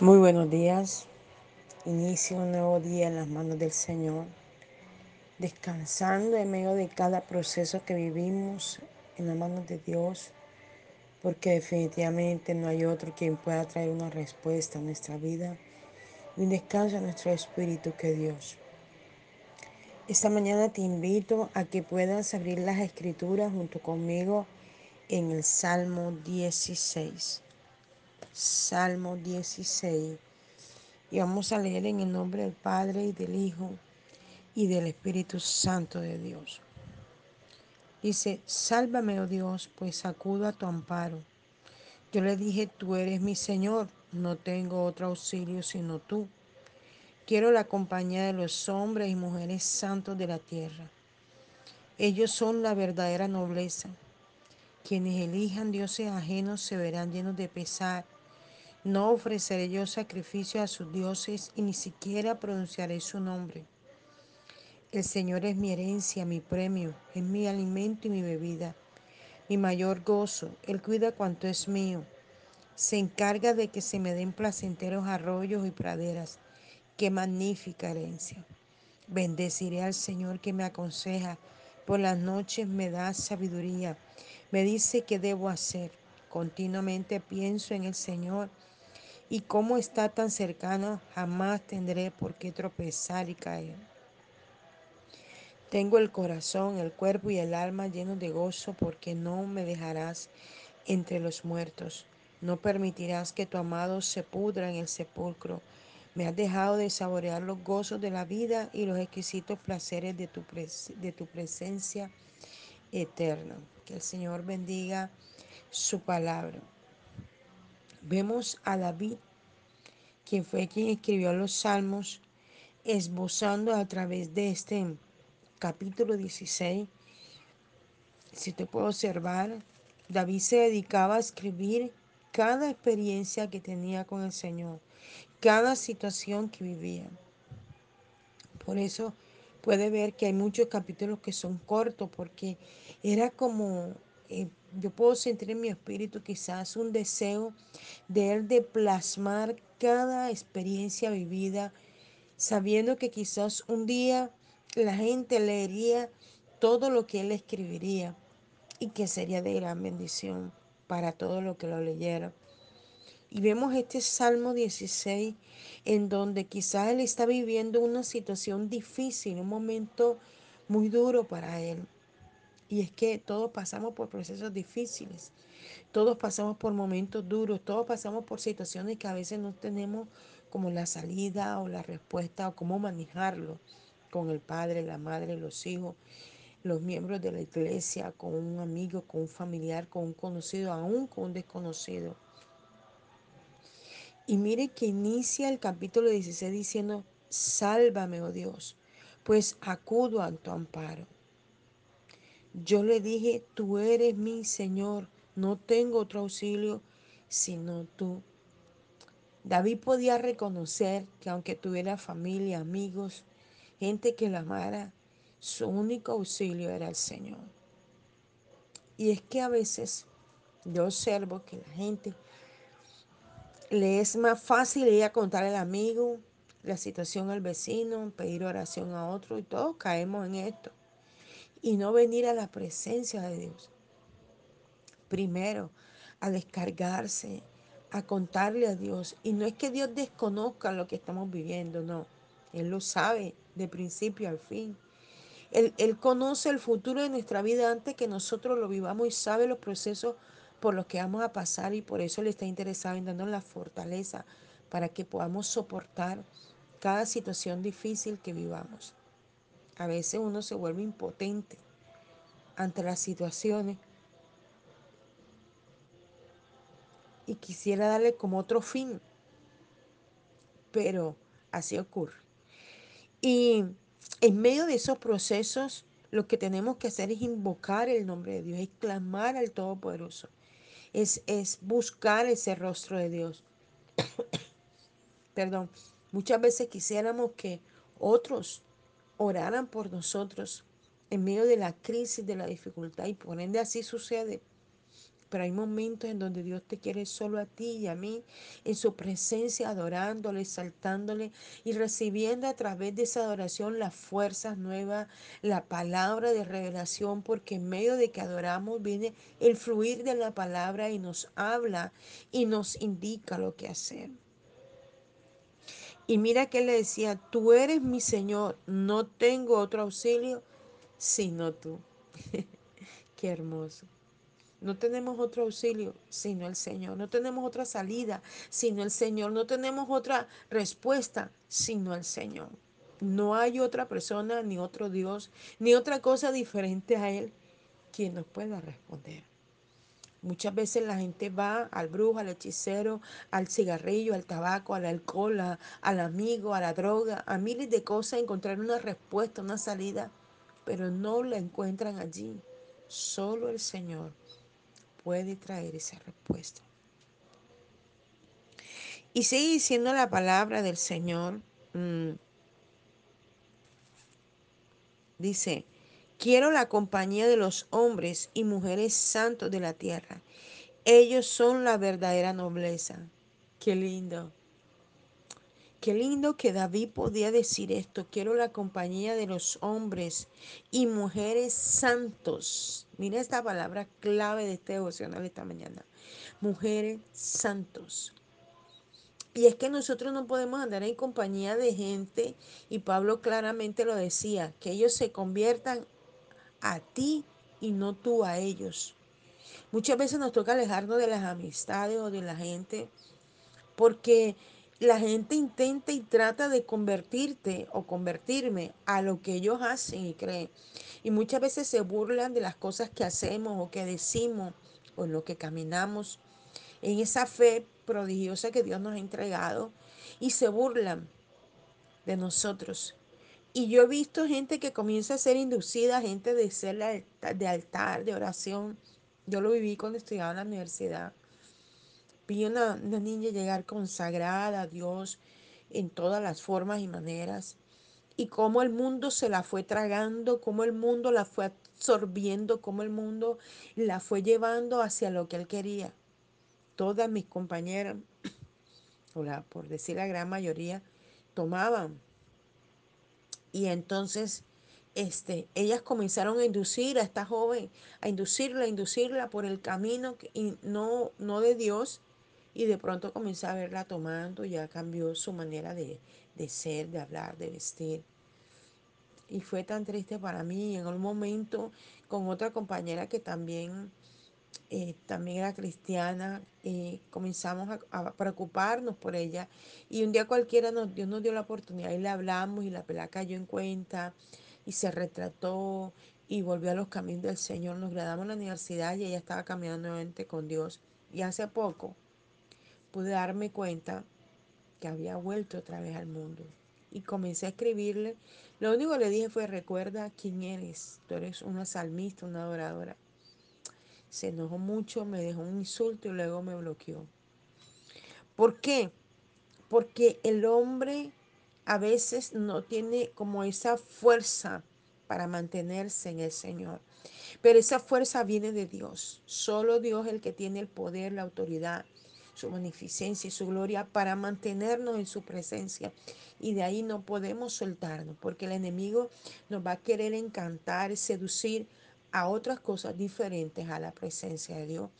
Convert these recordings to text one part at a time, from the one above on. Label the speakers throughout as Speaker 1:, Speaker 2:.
Speaker 1: Muy buenos días. Inicio un nuevo día en las manos del Señor, descansando en medio de cada proceso que vivimos en las manos de Dios, porque definitivamente no hay otro quien pueda traer una respuesta a nuestra vida y un descanso a nuestro espíritu que Dios. Esta mañana te invito a que puedas abrir las escrituras junto conmigo en el Salmo 16. Salmo 16 y vamos a leer en el nombre del Padre y del Hijo y del Espíritu Santo de Dios. Dice, sálvame, oh Dios, pues acudo a tu amparo. Yo le dije, tú eres mi Señor, no tengo otro auxilio sino tú. Quiero la compañía de los hombres y mujeres santos de la tierra. Ellos son la verdadera nobleza. Quienes elijan dioses ajenos se verán llenos de pesar no ofreceré yo sacrificio a sus dioses y ni siquiera pronunciaré su nombre. El Señor es mi herencia, mi premio, es mi alimento y mi bebida, mi mayor gozo. Él cuida cuanto es mío. Se encarga de que se me den placenteros arroyos y praderas. Qué magnífica herencia. Bendeciré al Señor que me aconseja. Por las noches me da sabiduría. Me dice qué debo hacer. Continuamente pienso en el Señor y como está tan cercano, jamás tendré por qué tropezar y caer. Tengo el corazón, el cuerpo y el alma llenos de gozo porque no me dejarás entre los muertos. No permitirás que tu amado se pudra en el sepulcro. Me has dejado de saborear los gozos de la vida y los exquisitos placeres de tu, de tu presencia eterna. Que el Señor bendiga su palabra. Vemos a David quien fue quien escribió los salmos, esbozando a través de este capítulo 16. Si te puedo observar, David se dedicaba a escribir cada experiencia que tenía con el Señor, cada situación que vivía. Por eso puede ver que hay muchos capítulos que son cortos, porque era como, eh, yo puedo sentir en mi espíritu quizás un deseo de él de plasmar cada experiencia vivida, sabiendo que quizás un día la gente leería todo lo que él escribiría y que sería de gran bendición para todo lo que lo leyera. Y vemos este Salmo 16 en donde quizás él está viviendo una situación difícil, un momento muy duro para él. Y es que todos pasamos por procesos difíciles. Todos pasamos por momentos duros, todos pasamos por situaciones que a veces no tenemos como la salida o la respuesta o cómo manejarlo con el padre, la madre, los hijos, los miembros de la iglesia, con un amigo, con un familiar, con un conocido, aún con un desconocido. Y mire que inicia el capítulo 16 diciendo, sálvame, oh Dios, pues acudo a tu amparo. Yo le dije, tú eres mi Señor, no tengo otro auxilio sino tú. David podía reconocer que aunque tuviera familia, amigos, gente que la amara, su único auxilio era el Señor. Y es que a veces yo observo que la gente le es más fácil ir a contar al amigo la situación al vecino, pedir oración a otro y todos caemos en esto. Y no venir a la presencia de Dios primero a descargarse, a contarle a Dios. Y no es que Dios desconozca lo que estamos viviendo, no. Él lo sabe de principio al fin. Él, él, conoce el futuro de nuestra vida antes que nosotros lo vivamos y sabe los procesos por los que vamos a pasar y por eso Él está interesado en darnos la fortaleza para que podamos soportar cada situación difícil que vivamos. A veces uno se vuelve impotente ante las situaciones y quisiera darle como otro fin, pero así ocurre. Y en medio de esos procesos, lo que tenemos que hacer es invocar el nombre de Dios, es clamar al Todopoderoso, es, es buscar ese rostro de Dios. Perdón, muchas veces quisiéramos que otros oraran por nosotros en medio de la crisis, de la dificultad, y por ende así sucede. pero hay momentos en donde Dios te quiere solo a ti y a mí, en su presencia, adorándole, exaltándole y recibiendo a través de esa adoración las fuerzas nuevas, la palabra de revelación, porque en medio de que adoramos viene el fluir de la palabra y nos habla y nos indica lo que hacer. Y mira que él le decía, tú eres mi Señor, no tengo otro auxilio sino tú. Qué hermoso. No tenemos otro auxilio sino el Señor. No tenemos otra salida sino el Señor. No tenemos otra respuesta sino el Señor. No hay otra persona, ni otro Dios, ni otra cosa diferente a Él quien nos pueda responder. Muchas veces la gente va al brujo, al hechicero, al cigarrillo, al tabaco, al alcohol, al amigo, a la droga, a miles de cosas, a encontrar una respuesta, una salida, pero no la encuentran allí. Solo el Señor puede traer esa respuesta. Y sigue diciendo la palabra del Señor. Mmm, dice, quiero la compañía de los hombres y mujeres santos de la tierra. Ellos son la verdadera nobleza. Qué lindo. Qué lindo que David podía decir esto. Quiero la compañía de los hombres y mujeres santos. Mira esta palabra clave de este devocional esta mañana. Mujeres santos. Y es que nosotros no podemos andar en compañía de gente, y Pablo claramente lo decía, que ellos se conviertan a ti y no tú a ellos. Muchas veces nos toca alejarnos de las amistades o de la gente porque la gente intenta y trata de convertirte o convertirme a lo que ellos hacen y creen. Y muchas veces se burlan de las cosas que hacemos o que decimos o en lo que caminamos, en esa fe prodigiosa que Dios nos ha entregado y se burlan de nosotros. Y yo he visto gente que comienza a ser inducida, gente de ser de altar, de oración. Yo lo viví cuando estudiaba en la universidad Vi una, una niña llegar consagrada a Dios en todas las formas y maneras. Y cómo el mundo se la fue tragando, cómo el mundo la fue absorbiendo, cómo el mundo la fue llevando hacia lo que él quería. Todas mis compañeras, o la, por decir la gran mayoría, tomaban. Y entonces este, ellas comenzaron a inducir a esta joven, a inducirla, a inducirla por el camino y no, no de Dios, y de pronto comencé a verla tomando, ya cambió su manera de, de ser, de hablar, de vestir. Y fue tan triste para mí. En un momento, con otra compañera que también, eh, también era cristiana, eh, comenzamos a, preocuparnos por ella. Y un día cualquiera nos, Dios nos dio la oportunidad y le hablamos y la pelada cayó en cuenta y se retrató y volvió a los caminos del Señor. Nos graduamos en la universidad y ella estaba caminando nuevamente con Dios. Y hace poco pude darme cuenta que había vuelto otra vez al mundo. Y comencé a escribirle. Lo único que le dije fue, recuerda quién eres. Tú eres una salmista, una adoradora. Se enojó mucho, me dejó un insulto y luego me bloqueó. ¿Por qué? Porque el hombre a veces no tiene como esa fuerza para mantenerse en el Señor. Pero esa fuerza viene de Dios. Solo Dios es el que tiene el poder, la autoridad su magnificencia y su gloria para mantenernos en su presencia. Y de ahí no podemos soltarnos, porque el enemigo nos va a querer encantar, seducir a otras cosas diferentes a la presencia de Dios.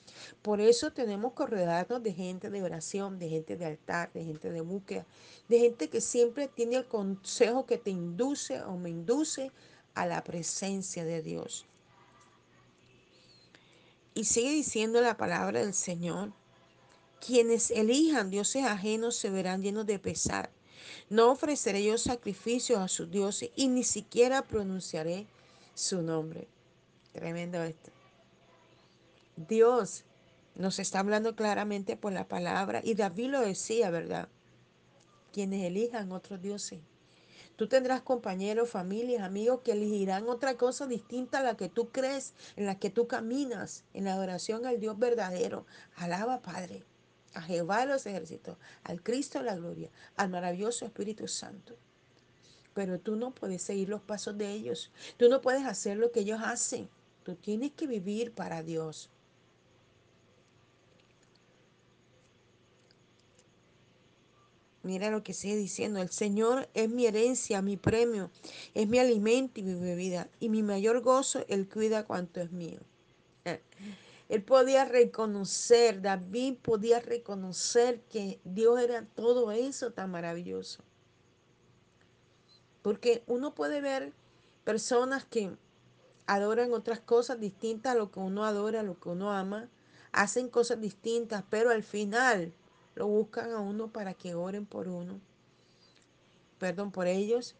Speaker 1: Por eso tenemos que rodearnos de gente de oración, de gente de altar, de gente de búsqueda, de gente que siempre tiene el consejo que te induce o me induce a la presencia de Dios. Y sigue diciendo la palabra del Señor quienes elijan dioses ajenos se verán llenos de pesar. No ofreceré yo sacrificios a sus dioses y ni siquiera pronunciaré su nombre. Tremendo esto. Dios nos está hablando claramente por la palabra y David lo decía, ¿verdad? Quienes elijan otros dioses. Tú tendrás compañeros, familias, amigos que elegirán otra cosa distinta a la que tú crees, en la que tú caminas, en la adoración al Dios verdadero. Alaba, Padre a Jehová de los ejércitos, al Cristo de la gloria, al maravilloso Espíritu Santo. Pero tú no puedes seguir los pasos de ellos. Tú no puedes hacer lo que ellos hacen. Tú tienes que vivir para Dios. Mira lo que sigue diciendo, el Señor es mi herencia, mi premio, es mi alimento y mi bebida, y mi mayor gozo, Él cuida cuanto es mío. Él podía reconocer, David podía reconocer que Dios era todo eso tan maravilloso. Porque uno puede ver personas que adoran otras cosas distintas a lo que uno adora, a lo que uno ama, hacen cosas distintas, pero al final lo buscan a uno para que oren por uno, perdón, por ellos.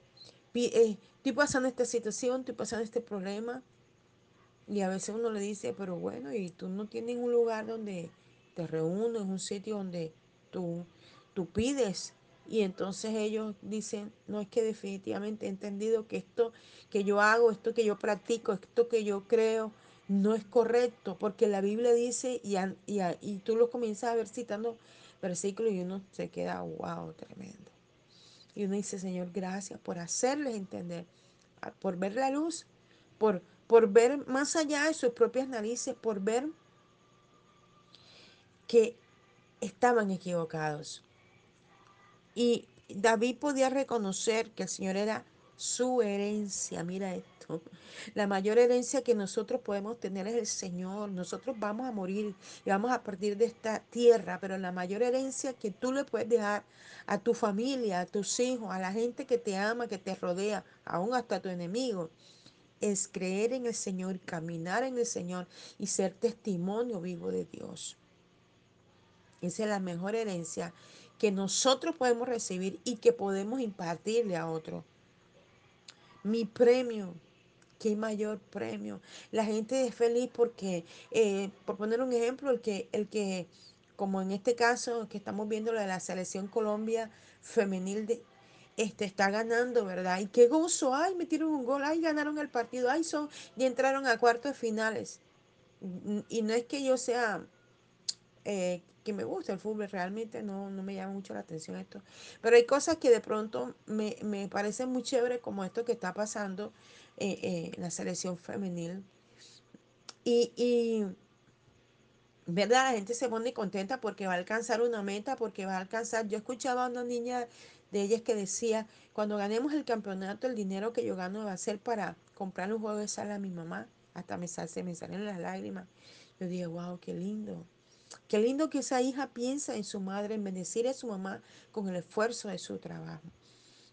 Speaker 1: Eh, estoy pasando esta situación, estoy pasando este problema, y a veces uno le dice, pero bueno, y tú no tienes un lugar donde te reúnes, un sitio donde tú, tú pides. Y entonces ellos dicen, no es que definitivamente he entendido que esto que yo hago, esto que yo practico, esto que yo creo, no es correcto, porque la Biblia dice, y, tú lo comienzas a ver citando versículos y uno se queda, wow, tremendo. Y uno dice, Señor, gracias por hacerles entender, por ver la luz, por por ver más allá de sus propias narices, por ver que estaban equivocados. Y David podía reconocer que el Señor era su herencia. Mira esto. La mayor herencia que nosotros podemos tener es el Señor. Nosotros vamos a morir y vamos a partir de esta tierra, pero la mayor herencia que tú le puedes dejar a tu familia, a tus hijos, a la gente que te ama, que te rodea, aún hasta tu enemigo, es creer en el Señor, caminar en el Señor y ser testimonio vivo de Dios. Esa es la mejor herencia que nosotros podemos recibir y que podemos impartirle a otro. Mi premio, qué mayor premio. La gente es feliz porque, eh, por poner un ejemplo, el que, el que, como en este caso que estamos viendo la de la selección Colombia femenil de, este, está ganando, ¿verdad? Y qué gozo, ay, metieron un gol, ay, ganaron el partido, ay, son, y entraron a cuartos de finales. Y no es que yo sea, eh, me guste el fútbol, realmente no, no me llama mucho la atención esto. Pero hay cosas que de pronto me, me parecen muy chévere, como esto que está pasando eh, eh, en la selección femenil. Y, y ¿verdad? La gente se pone contenta porque va a alcanzar una meta, porque va a alcanzar. Yo escuchaba a una niña de ellas que decía, cuando ganemos el campeonato, el dinero que yo gano va a ser para comprar un juego de sala a mi mamá. Hasta me, se me salen las lágrimas. Yo dije, wow, qué lindo. Qué lindo que esa hija piensa en su madre, en bendecir a su mamá con el esfuerzo de su trabajo,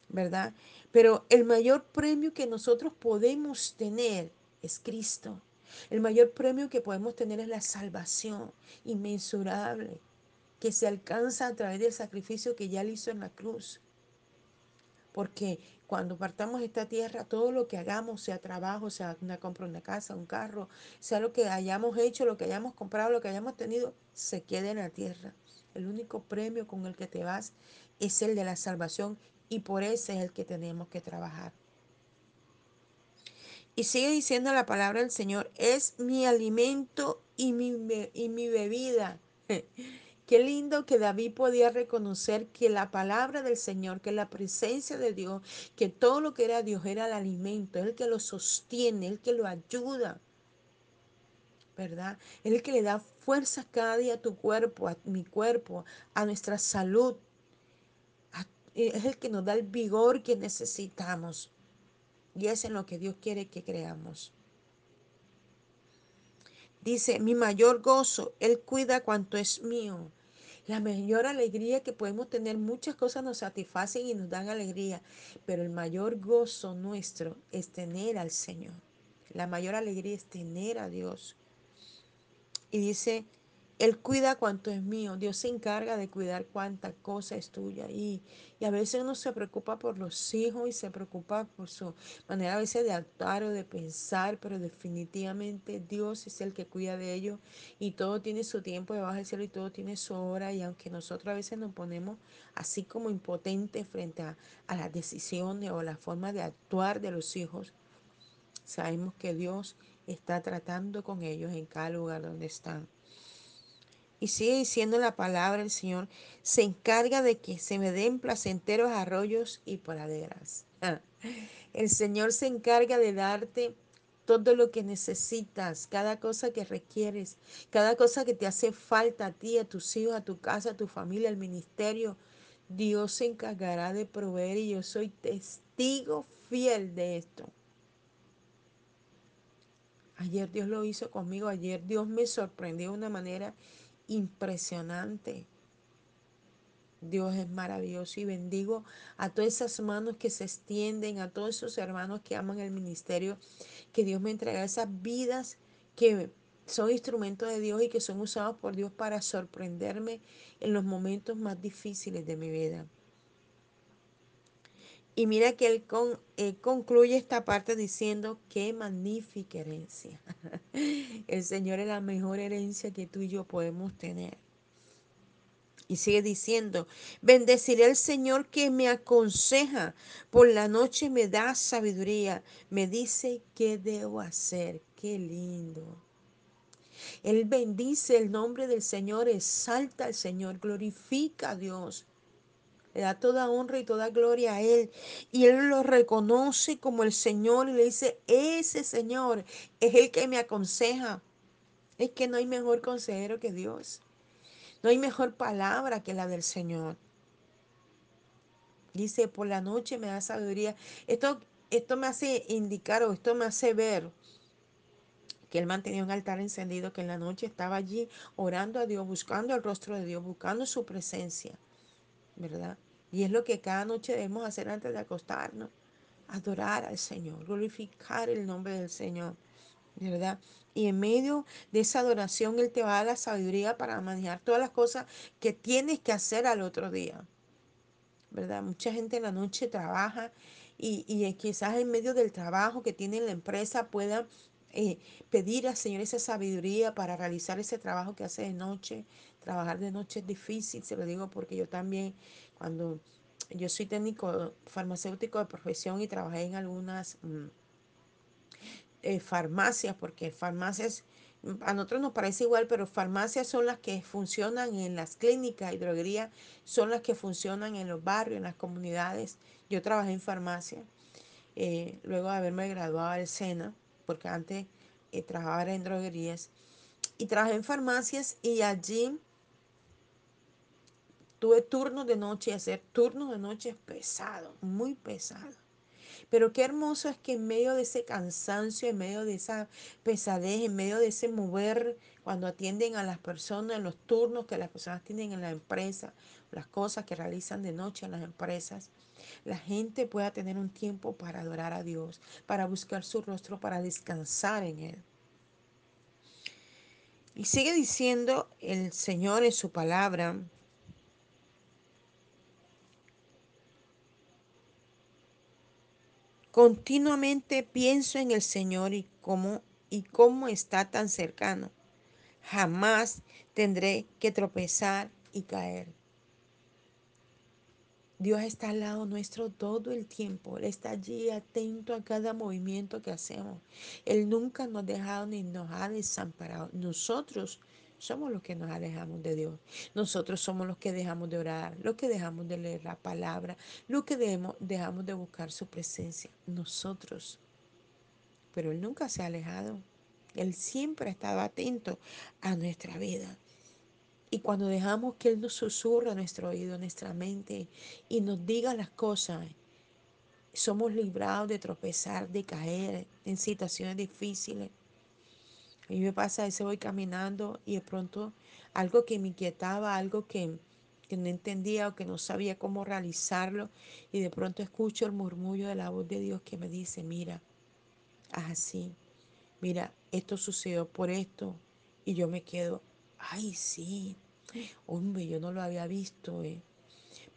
Speaker 1: ¿verdad? Pero el mayor premio que nosotros podemos tener es Cristo. El mayor premio que podemos tener es la salvación inmensurable que se alcanza a través del sacrificio que ya él hizo en la cruz. Porque cuando partamos de esta tierra, todo lo que hagamos, sea trabajo, sea una compra una casa, un carro, sea lo que hayamos hecho, lo que hayamos comprado, lo que hayamos tenido, se quede en la tierra. El único premio con el que te vas es el de la salvación y por ese es el que tenemos que trabajar. Y sigue diciendo la palabra del Señor, es mi alimento y mi bebida. Qué lindo que David podía reconocer que la palabra del Señor, que la presencia de Dios, que todo lo que era Dios era el alimento, el que lo sostiene, el que lo ayuda. ¿Verdad? el que le da fuerza cada día a tu cuerpo, a mi cuerpo, a nuestra salud. Es el que nos da el vigor que necesitamos. Y es en lo que Dios quiere que creamos. Dice, mi mayor gozo, Él cuida cuanto es mío. La mayor alegría que podemos tener, muchas cosas nos satisfacen y nos dan alegría, pero el mayor gozo nuestro es tener al Señor. La mayor alegría es tener a Dios. Y dice, él cuida cuanto es mío. Dios se encarga de cuidar cuánta cosa es tuya. Y, y a veces uno se preocupa por los hijos y se preocupa por su manera a veces de actuar o de pensar, pero definitivamente Dios es el que cuida de ellos y todo tiene su tiempo debajo del cielo y todo tiene su hora. Y aunque nosotros a veces nos ponemos así como impotentes frente a, a las decisiones o la forma de actuar de los hijos, sabemos que Dios está tratando con ellos en cada lugar donde están. Y sigue diciendo la palabra el Señor, se encarga de que se me den placenteros arroyos y praderas. El Señor se encarga de darte todo lo que necesitas, cada cosa que requieres, cada cosa que te hace falta a ti, a tus hijos, a tu casa, a tu familia, al ministerio. Dios se encargará de proveer y yo soy testigo fiel de esto. Ayer Dios lo hizo conmigo, ayer Dios me sorprendió de una manera impresionante. Dios es maravilloso y bendigo a todas esas manos que se extienden, a todos esos hermanos que aman el ministerio, que Dios me entrega esas vidas que son instrumentos de Dios y que son usados por Dios para sorprenderme en los momentos más difíciles de mi vida. Y mira que él, con, concluye esta parte diciendo, qué magnífica herencia. el Señor es la mejor herencia que tú y yo podemos tener. Y sigue diciendo, bendeciré al Señor que me aconseja, por la noche me da sabiduría, me dice qué debo hacer, qué lindo. Él bendice el nombre del Señor, exalta al Señor, glorifica a Dios, le da toda honra y toda gloria a Él. Y Él lo reconoce como el Señor y le dice, ese Señor es el que me aconseja. Es que no hay mejor consejero que Dios. No hay mejor palabra que la del Señor. Dice, por la noche me da sabiduría. Esto, esto me hace indicar o esto me hace ver que él mantenía un altar encendido, que en la noche estaba allí orando a Dios, buscando el rostro de Dios, buscando su presencia, ¿verdad? Y es lo que cada noche debemos hacer antes de acostarnos, adorar al Señor, glorificar el nombre del Señor, ¿verdad? Y en medio de esa adoración, Él te va a dar la sabiduría para manejar todas las cosas que tienes que hacer al otro día. ¿Verdad? Mucha gente en la noche trabaja y, y quizás en medio del trabajo que tiene la empresa pueda eh, pedir al Señor esa sabiduría para realizar ese trabajo que hace de noche. Trabajar de noche es difícil, se lo digo porque yo también, cuando yo soy técnico farmacéutico de profesión y trabajé en algunas... Mmm, eh, farmacias, porque farmacias, a nosotros nos parece igual, pero farmacias son las que funcionan en las clínicas y droguerías son las que funcionan en los barrios, en las comunidades. Yo trabajé en farmacia, eh, luego de haberme graduado del SENA, porque antes eh, trabajaba en droguerías, y trabajé en farmacias y allí tuve turnos de noche, hacer turnos de noche pesados, muy pesados pero qué hermoso es que en medio de ese cansancio, en medio de esa pesadez, en medio de ese mover, cuando atienden a las personas, en los turnos que las personas tienen en la empresa, las cosas que realizan de noche en las empresas, la gente pueda tener un tiempo para adorar a Dios, para buscar su rostro, para descansar en Él. Y sigue diciendo el Señor en su palabra, Continuamente pienso en el Señor y cómo, y cómo está tan cercano. Jamás tendré que tropezar y caer. Dios está al lado nuestro todo el tiempo. Él está allí atento a cada movimiento que hacemos. Él nunca nos ha dejado ni nos ha desamparado. Nosotros somos los que nos alejamos de Dios. Nosotros somos los que dejamos de orar, los que dejamos de leer la palabra, los que dejamos, de buscar su presencia. Nosotros. Pero Él nunca se ha alejado. Él siempre ha estado atento a nuestra vida. Y cuando dejamos que Él nos susurra nuestro oído, nuestra mente y nos diga las cosas, somos librados de tropezar, de caer en situaciones difíciles. A mí me pasa, a veces voy caminando y de pronto algo que me inquietaba, algo que, que no entendía o que no sabía cómo realizarlo, y de pronto escucho el murmullo de la voz de Dios que me dice, mira, así, mira, esto sucedió por esto, y yo me quedo, ay, sí, hombre, yo no lo había visto, eh.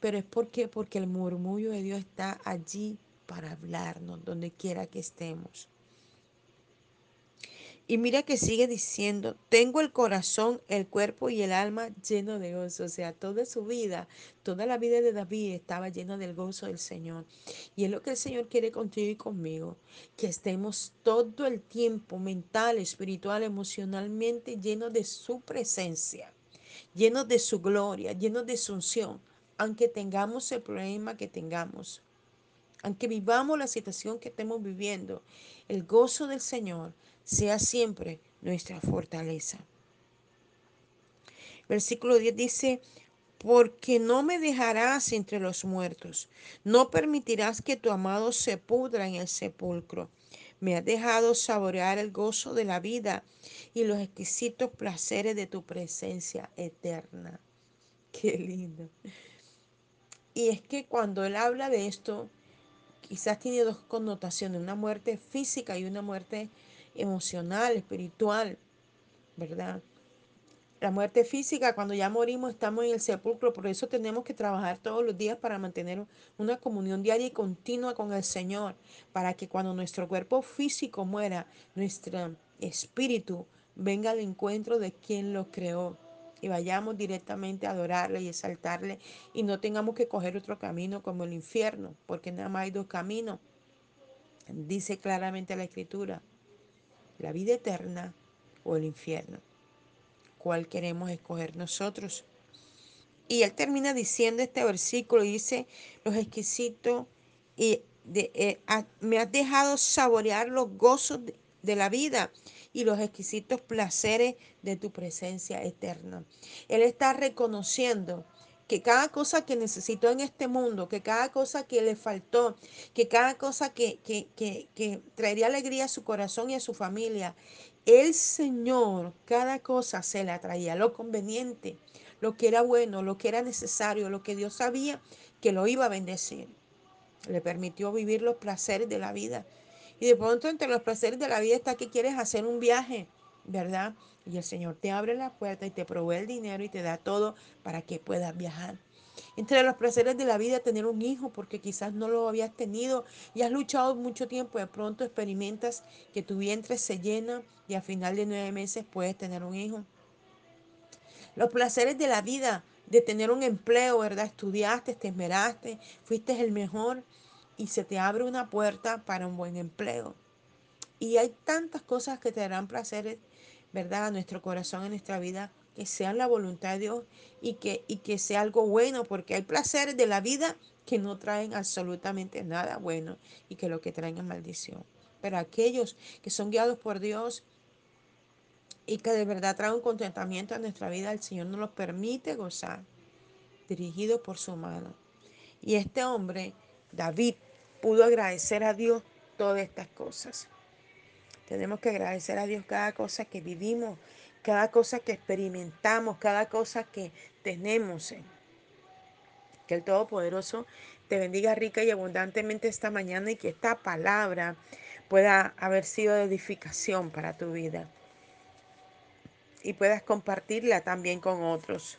Speaker 1: Pero es porque, porque el murmullo de Dios está allí para hablarnos, donde quiera que estemos. Y mira que sigue diciendo, tengo el corazón, el cuerpo y el alma lleno de gozo. O sea, toda su vida, toda la vida de David estaba lleno del gozo del Señor. Y es lo que el Señor quiere contigo y conmigo, que estemos todo el tiempo mental, espiritual, emocionalmente llenos de su presencia, llenos de su gloria, llenos de su unción, aunque tengamos el problema que tengamos. Aunque vivamos la situación que estemos viviendo, el gozo del Señor sea siempre nuestra fortaleza. Versículo 10 dice, porque no me dejarás entre los muertos, no permitirás que tu amado se pudra en el sepulcro. Me has dejado saborear el gozo de la vida y los exquisitos placeres de tu presencia eterna. Qué lindo. Y es que cuando él habla de esto, quizás tiene dos connotaciones, una muerte física y una muerte emocional, espiritual, ¿verdad? La muerte física, cuando ya morimos, estamos en el sepulcro, por eso tenemos que trabajar todos los días para mantener una comunión diaria y continua con el Señor, para que cuando nuestro cuerpo físico muera, nuestro espíritu venga al encuentro de quien lo creó y vayamos directamente a adorarle y exaltarle y no tengamos que coger otro camino como el infierno, porque nada más hay dos caminos. Dice claramente la escritura, la vida eterna o el infierno cuál queremos escoger nosotros. Y él termina diciendo este versículo, dice, los exquisitos, y eh, me has dejado saborear los gozos de, de la vida y los exquisitos placeres de tu presencia eterna. Él está reconociendo que cada cosa que necesitó en este mundo, que cada cosa que le faltó, que cada cosa que, que, que, traería alegría a su corazón y a su familia, el Señor cada cosa se la traía, lo conveniente, lo que era bueno, lo que era necesario, lo que Dios sabía que lo iba a bendecir. Le permitió vivir los placeres de la vida. Y de pronto entre los placeres de la vida está que quieres hacer un viaje, ¿verdad? Y el Señor te abre la puerta y te provee el dinero y te da todo para que puedas viajar. Entre los placeres de la vida tener un hijo porque quizás no lo habías tenido y has luchado mucho tiempo de pronto experimentas que tu vientre se llena y a final de nueve meses puedes tener un hijo. Los placeres de la vida, de tener un empleo, ¿verdad? Estudiaste, te esmeraste, fuiste el mejor y se te abre una puerta para un buen empleo. Y hay tantas cosas que te darán placeres, ¿verdad? A nuestro corazón, en nuestra vida, que sean la voluntad de Dios y que, y que sea algo bueno, porque hay placeres de la vida que no traen absolutamente nada bueno y que lo que traen es maldición. Pero aquellos que son guiados por Dios y que de verdad traen contentamiento a nuestra vida, el Señor nos los permite gozar, dirigido por su mano. Y este hombre, David, pudo agradecer a Dios todas estas cosas. Tenemos que agradecer a Dios cada cosa que vivimos, cada cosa que experimentamos, cada cosa que tenemos. Que el Todopoderoso te bendiga rica y abundantemente esta mañana y que esta palabra pueda haber sido de edificación para tu vida y puedas compartirla también con otros.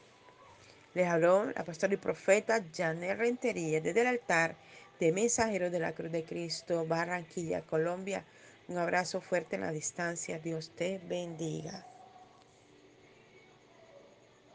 Speaker 1: Les habló la pastora y profeta Janet Rentería desde el altar de Mensajeros de la Cruz de Cristo, Barranquilla, Colombia. Un abrazo fuerte en la distancia. Dios te bendiga.